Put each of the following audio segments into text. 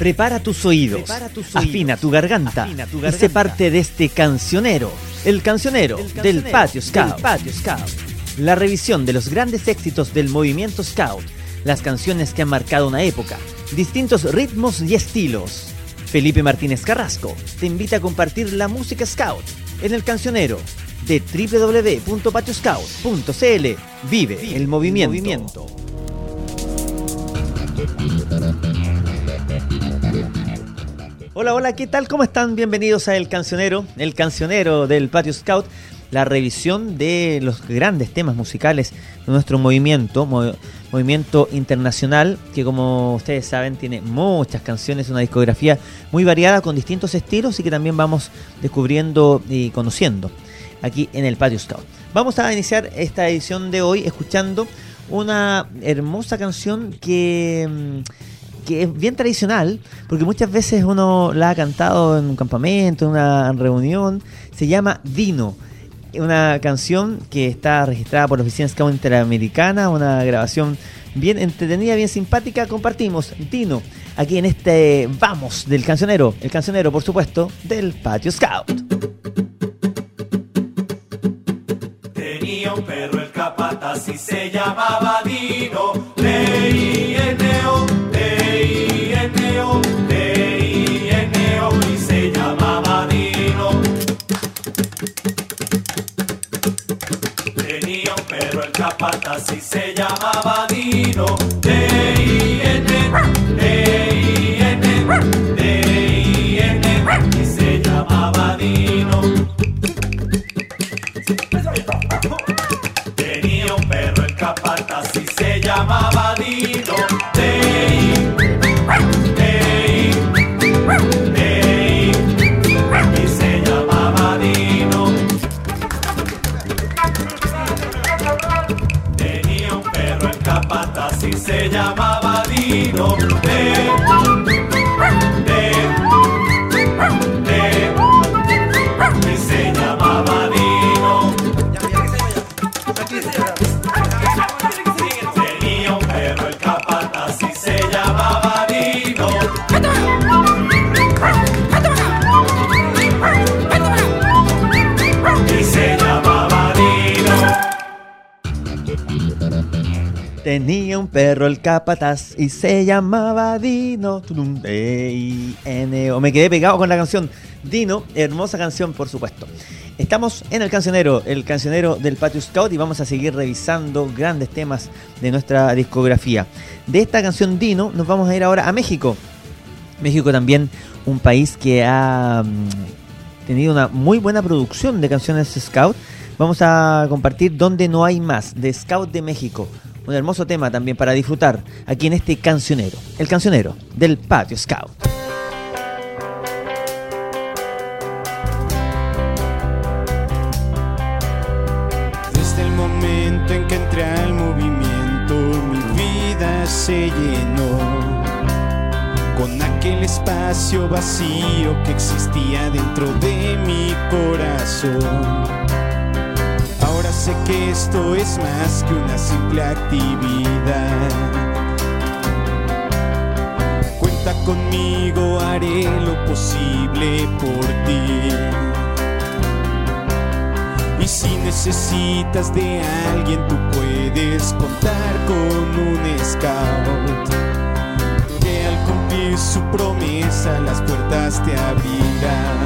Prepara tus oídos, afina, tu garganta, y sé parte de este cancionero, el cancionero, del, patio Scout. patio Scout. La revisión de los grandes éxitos del movimiento Scout, las canciones que han marcado una época, distintos ritmos y estilos. Felipe Martínez Carrasco te invita a compartir la música Scout en el cancionero de www.patioscout.cl. Vive el movimiento. Hola, hola, ¿qué tal? ¿Cómo están? Bienvenidos a El Cancionero, el cancionero del Patio Scout, la revisión de los grandes temas musicales de nuestro movimiento, movimiento internacional, que como ustedes saben tiene muchas canciones, una discografía muy variada con distintos estilos y que también vamos descubriendo y conociendo aquí en el Patio Scout. Vamos a iniciar esta edición de hoy escuchando una hermosa canción que mm, que es bien tradicional, porque muchas veces uno la ha cantado en un campamento, en una reunión, se llama Dino. Una canción que está registrada por la Oficina Scout Interamericana, una grabación bien entretenida, bien simpática. Compartimos Dino aquí en este Vamos del cancionero, el cancionero, por supuesto, del Patio Scout. Tenía un perro el capataz y se llamaba Dino, leí y se llamaba Dino. Tenía un perro el capataz y se llamaba Dino. D-I-N, Tenía un perro el capataz y se llamaba Dino. E o me quedé pegado con la canción Dino, hermosa canción por supuesto. Estamos en el cancionero, el cancionero del Patio Scout y vamos a seguir revisando grandes temas de nuestra discografía. De esta canción Dino nos vamos a ir ahora a México. México también un país que ha mm, tenido una muy buena producción de canciones Scout. Vamos a compartir Donde no hay más, de Scout de México un hermoso tema también para disfrutar aquí en este cancionero, el cancionero del Patio Scout. Desde el momento en que entré al movimiento, mi vida se llenó con aquel espacio vacío que existía dentro de mi corazón sé que esto es más que una simple actividad. Cuenta conmigo, haré lo posible por ti. Y si necesitas de alguien, tú puedes contar con un scout. Que al cumplir su promesa, las puertas te abrirán.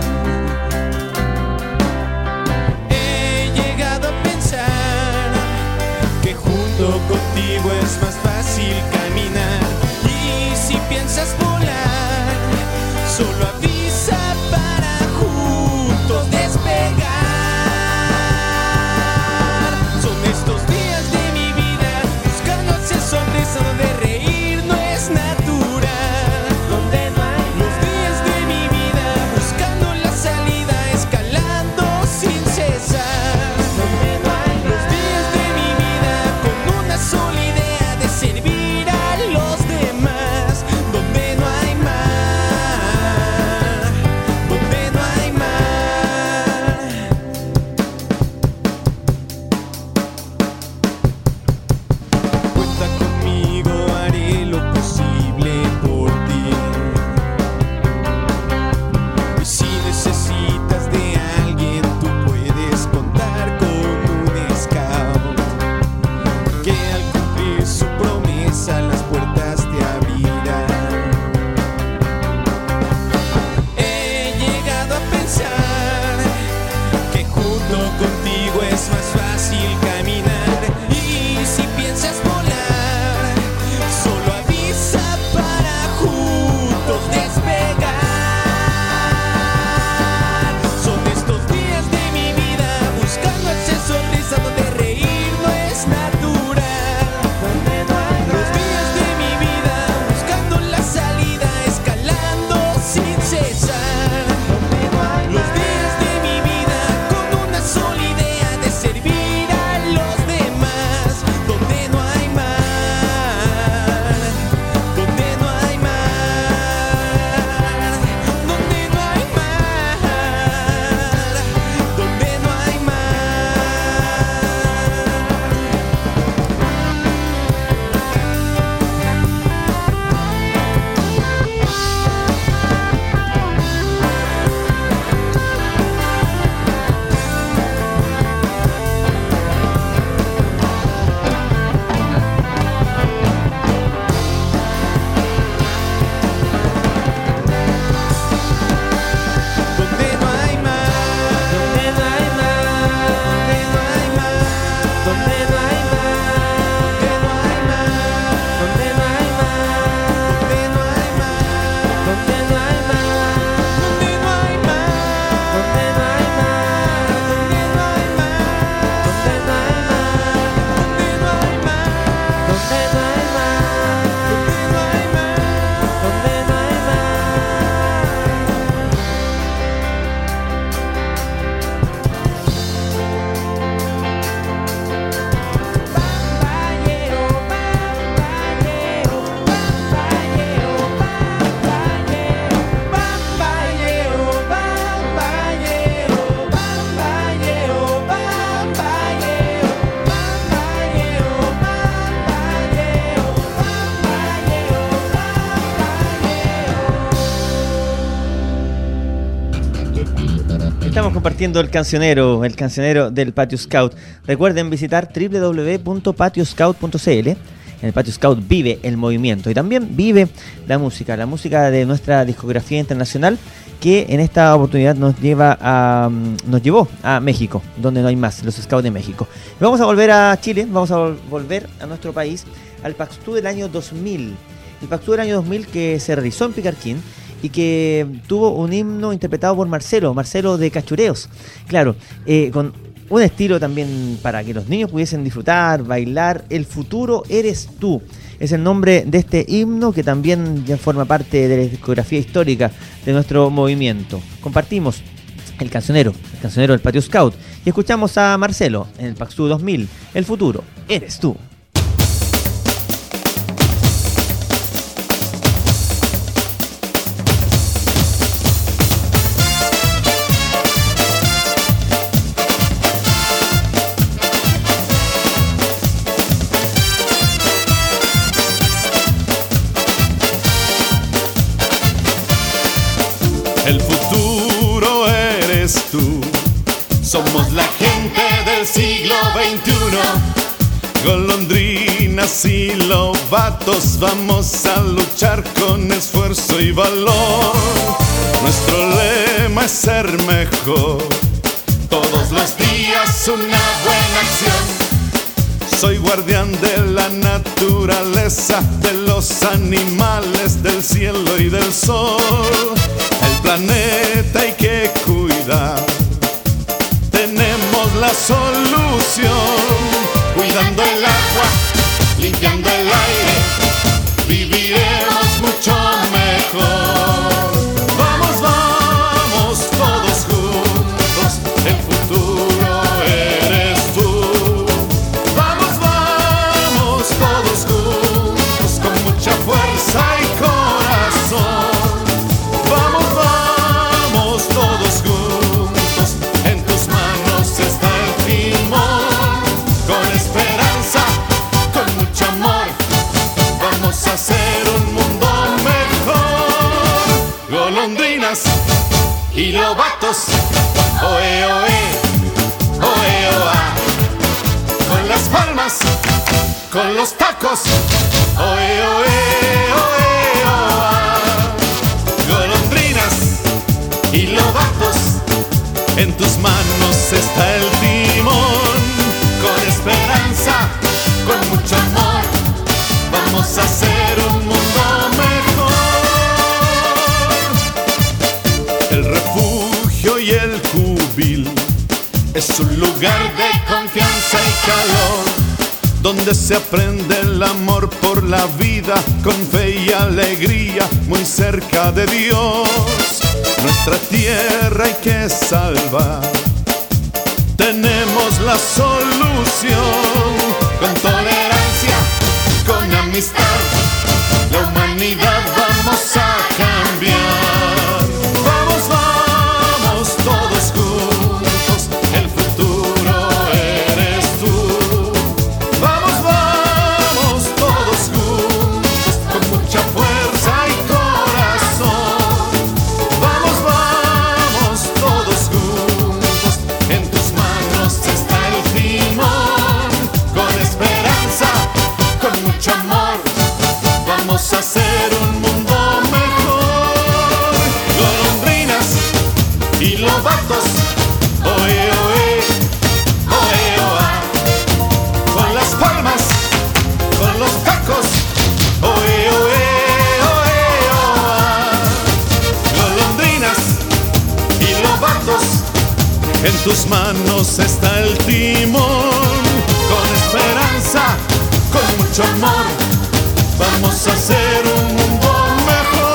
Compartiendo el cancionero, el cancionero del Patio Scout. Recuerden visitar www.patioscout.cl. En el Patio Scout vive el movimiento y también vive la música, la música de nuestra discografía internacional que en esta oportunidad nos lleva a mm, nos llevó a México, donde no hay más, los Scouts de México. Vamos a volver a Chile, vamos a volver a nuestro país al Paxtú del año 2000. El Paxtú del año 2000 que se realizó en Picarquín y que tuvo un himno interpretado por Marcelo, Marcelo de Cachureos. Claro, eh, con un estilo también para que los niños pudiesen disfrutar, bailar. El futuro eres tú. Es el nombre de este himno que también ya forma parte de la discografía histórica de nuestro movimiento. Compartimos el cancionero, el cancionero del Patio Scout, y escuchamos a Marcelo en el Paxú 2000. El futuro eres tú. Siglo XXI. Golondrinas y lobatos, vamos a luchar con esfuerzo y valor. Nuestro lema es ser mejor. Todos los días una buena acción. Soy guardián de la naturaleza, de los animales, del cielo y del sol. El planeta hay que cuidar. La solución. Cuidando el agua, limpiando el aire, viviremos mucho mejor. Y lobatos, oe, oe, oe, oa con las palmas, con los tacos. Oe, oe, oe, oa. Golondrinas y lobatos, en tus manos está el timón. Con esperanza, con mucho amor, vamos a hacer es un lugar de confianza y calor, donde se aprende el amor por la vida con fe y alegría, muy cerca de Dios. Nuestra tierra hay que salvar. Tenemos la solución con tolerancia, con amistad. La humanidad vamos a cambiar. Tus manos está el timón. Con esperanza, con mucho amor. Vamos a hacer un mundo mejor.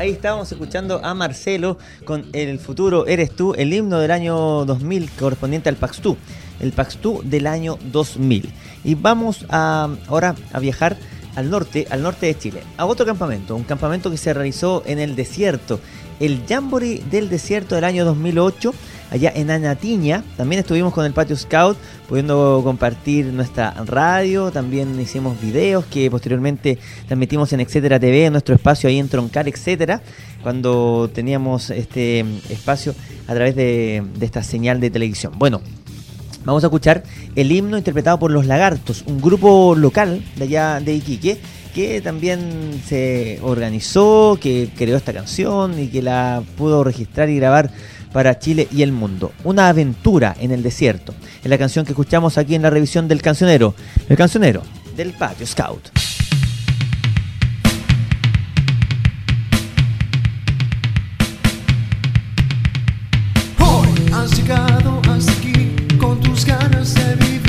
Ahí estábamos escuchando a Marcelo con El futuro eres tú, el himno del año 2000 correspondiente al Paxtú, el Paxtú del año 2000. Y vamos a, ahora a viajar al norte, al norte de Chile, a otro campamento, un campamento que se realizó en el desierto, el Jamboree del desierto del año 2008, allá en Anatiña. También estuvimos con el Patio Scout, pudiendo compartir nuestra radio. También hicimos videos que posteriormente transmitimos en Etcétera TV, en nuestro espacio ahí en Troncal, etcétera, cuando teníamos este espacio a través de, de esta señal de televisión. Bueno, Vamos a escuchar el himno interpretado por Los Lagartos, un grupo local de allá de Iquique, que también se organizó, que creó esta canción y que la pudo registrar y grabar para Chile y el mundo. Una aventura en el desierto. Es la canción que escuchamos aquí en la revisión del cancionero. El cancionero del Patio Scout. Hoy has llegado tus ganas de vivir.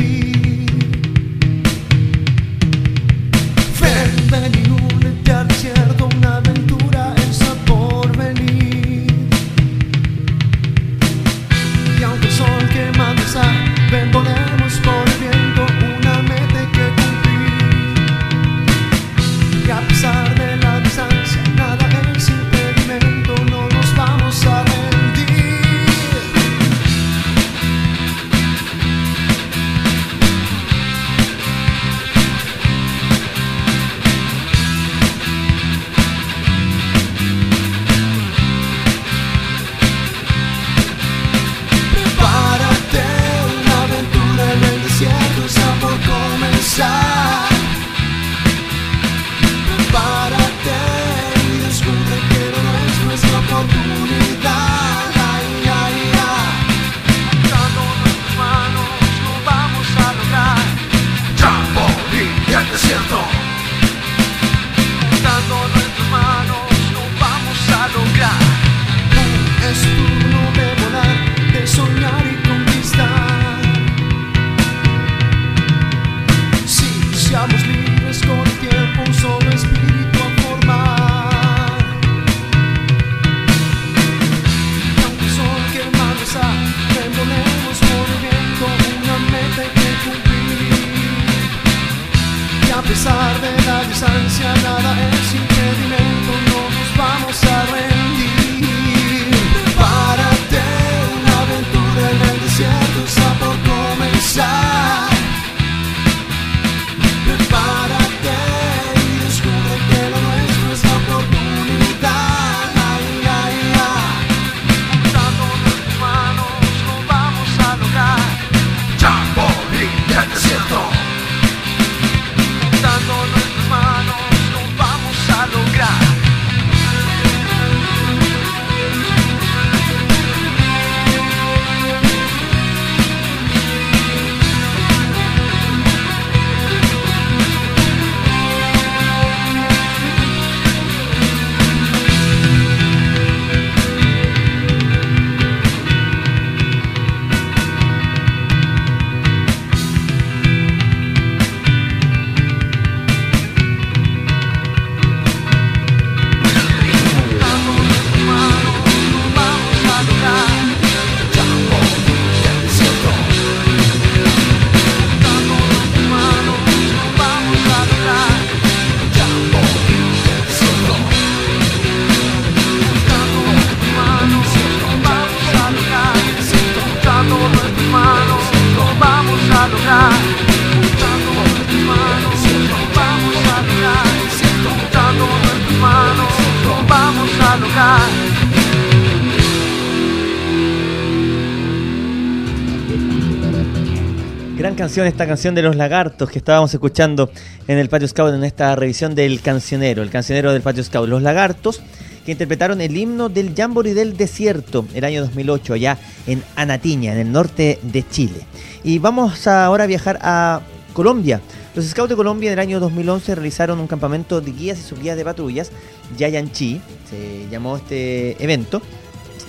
Esta canción de los lagartos que estábamos escuchando en el Patio Scout en esta revisión del cancionero, el cancionero del Patio Scout. Los lagartos que interpretaron el himno del Jamboree del Desierto el año 2008 allá en Anatiña, en el norte de Chile. Y vamos ahora a viajar a Colombia. Los Scouts de Colombia en el año 2011 realizaron un campamento de guías y subguías de patrullas, Yayanchi, se llamó este evento,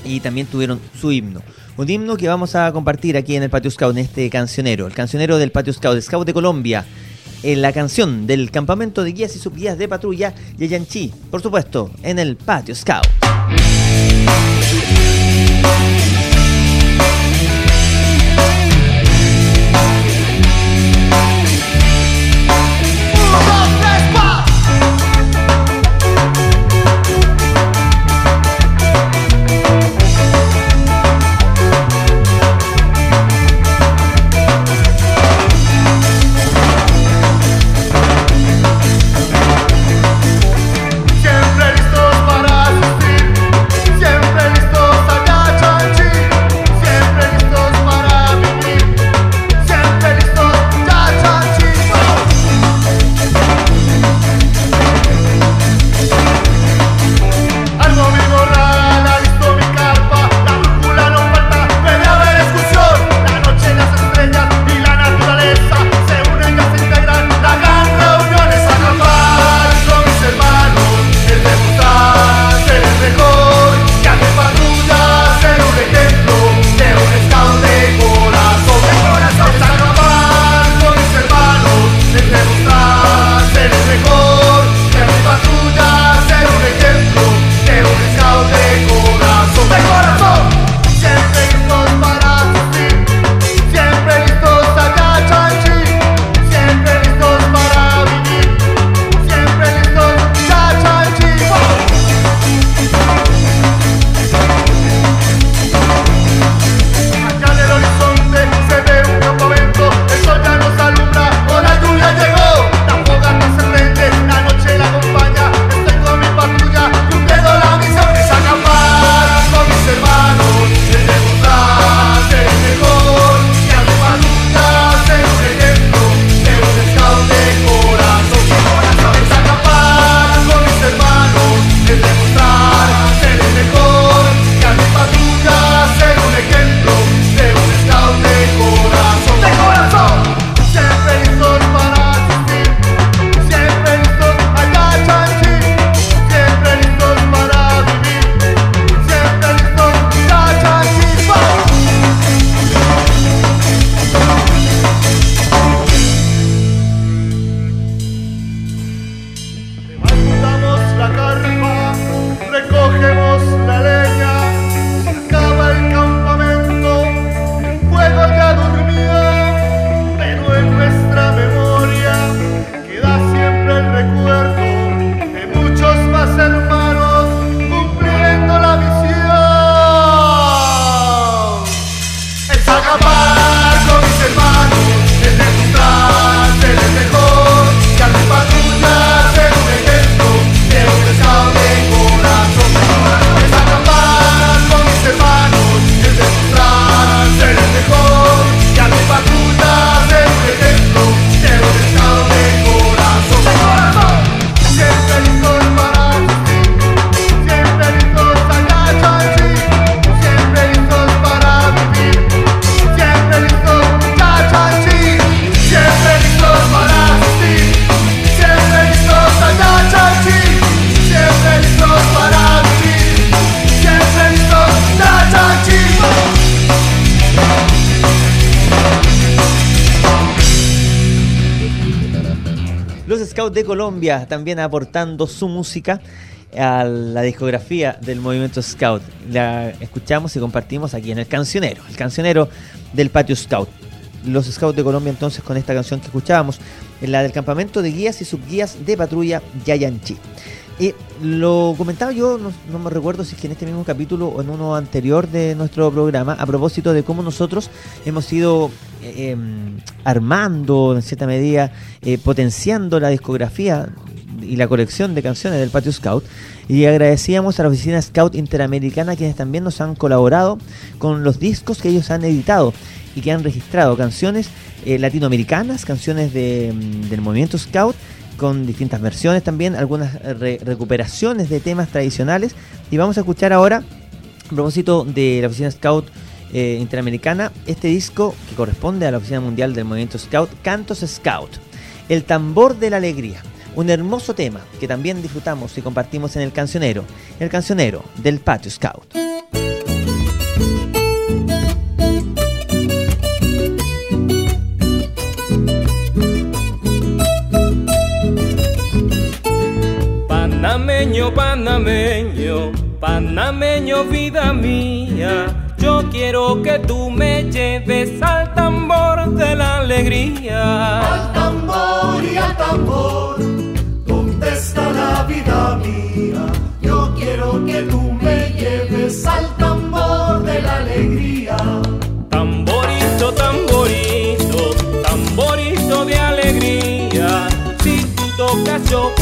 y también tuvieron su himno. Un himno que vamos a compartir aquí en el Patio Scout, en este cancionero, el cancionero del Patio Scout, Scout de Colombia, en la canción del campamento de guías y subguías de patrulla Yayanchi, por supuesto, en el Patio Scout. Scout de Colombia también aportando su música a la discografía del movimiento Scout. La escuchamos y compartimos aquí en el cancionero, el cancionero del patio Scout. Los Scouts de Colombia entonces con esta canción que escuchábamos, la del campamento de guías y subguías de patrulla Yayanchi. Y lo comentaba yo, no, me recuerdo si es que en este mismo capítulo o en uno anterior de nuestro programa, a propósito de cómo nosotros hemos ido eh, em, armando, en cierta medida, eh, potenciando la discografía y la colección de canciones del Patio Scout. Y agradecíamos a la oficina Scout Interamericana quienes también nos han colaborado con los discos que ellos han editado y que han registrado canciones eh, latinoamericanas, canciones de, mm, del movimiento Scout con distintas versiones también, algunas recuperaciones de temas tradicionales. Y vamos a escuchar ahora, a propósito de la oficina Scout eh, Interamericana, este disco que corresponde a la oficina mundial del movimiento Scout, Cantos Scout, El tambor de la alegría. Un hermoso tema que también disfrutamos y compartimos en el cancionero, el cancionero del patio Scout. Panameño, panameño, panameño, vida mía. Yo quiero que tú me lleves al tambor de la alegría. Al tambor y al tambor, ¿dónde está la vida mía? Yo quiero que tú me lleves al tambor de la alegría. Tamborito, tamborito, tamborito de alegría. Si tú tocas, yo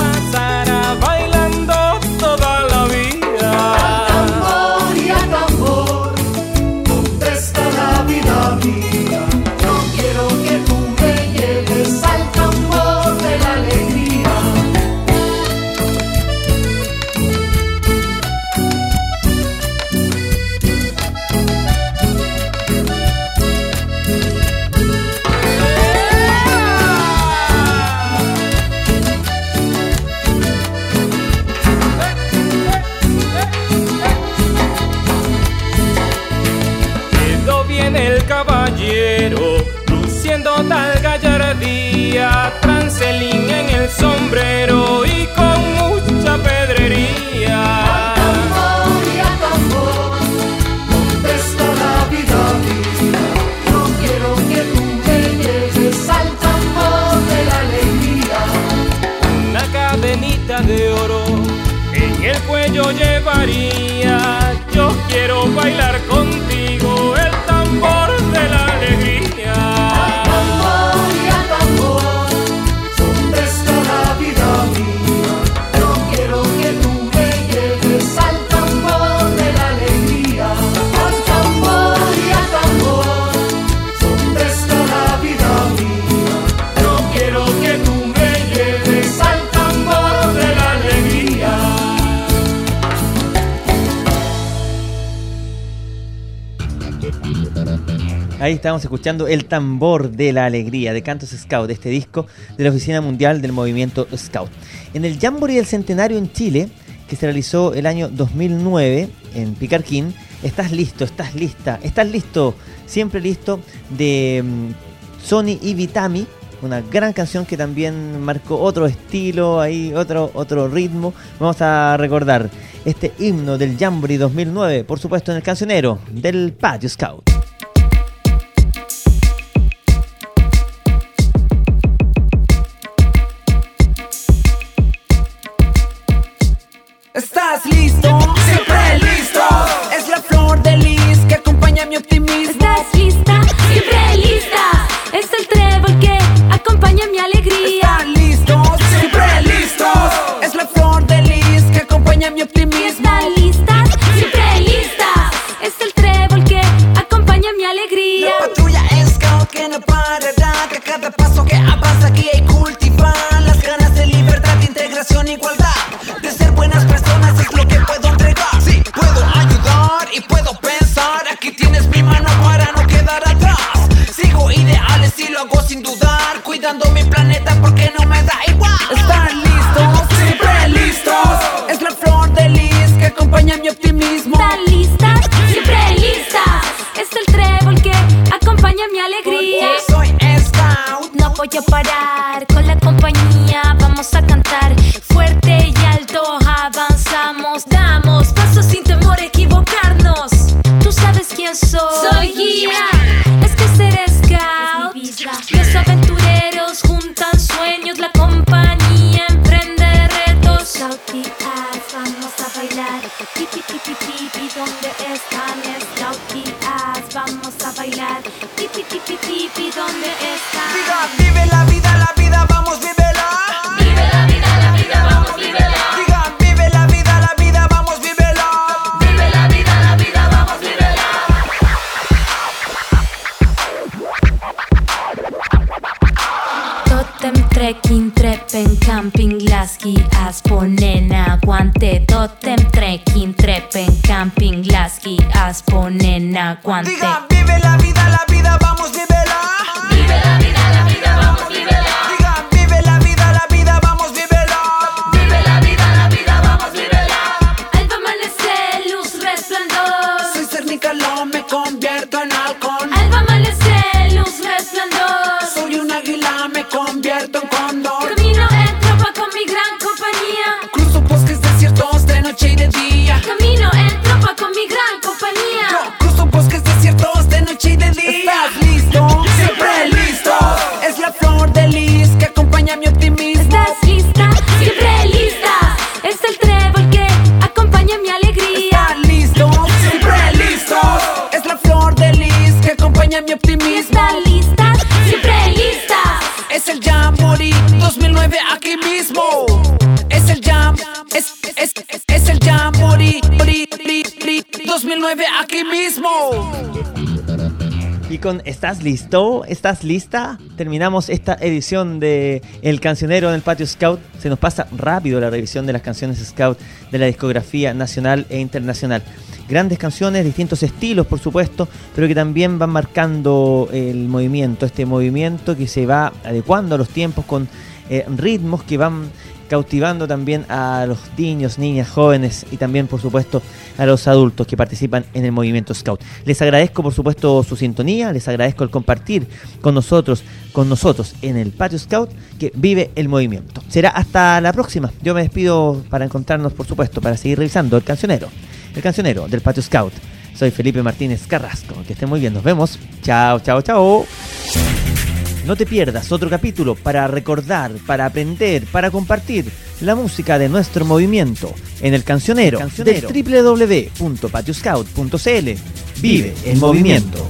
llevaría. Yo quiero bailar Ahí estamos escuchando El tambor de la alegría de Cantos Scout, de este disco de la Oficina Mundial del Movimiento Scout. En el Jamboree del Centenario en Chile, que se realizó el año 2009 en Picarquín, estás listo, estás lista, estás listo, siempre listo, de mm, Sony y Vitami, una gran canción que también marcó otro estilo, ahí otro, otro ritmo. Vamos a recordar este himno del Jamboree 2009, por supuesto en el cancionero del Patio Scout. ¿Estás listo? ¿Estás lista? Terminamos esta edición de El Cancionero en el Patio Scout. Se nos pasa rápido la revisión de las canciones Scout de la discografía nacional e internacional. Grandes canciones, distintos estilos, por supuesto, pero que también van marcando el movimiento, este movimiento que se va adecuando a los tiempos con eh, ritmos que van cautivando también a los niños, niñas, jóvenes y también, por supuesto, a los adultos que participan en el movimiento Scout. Les agradezco, por supuesto, su sintonía, les agradezco el compartir con nosotros, con nosotros en el Patio Scout que vive el movimiento. Será hasta la próxima. Yo me despido para encontrarnos, por supuesto, para seguir revisando el cancionero, el cancionero del Patio Scout. Soy Felipe Martínez Carrasco. Que estén muy bien. Nos vemos. Chao, chao, chao. No te pierdas otro capítulo para recordar, para aprender, para compartir la música de nuestro movimiento en el cancionero, del www.patioscout.cl. Vive el movimiento.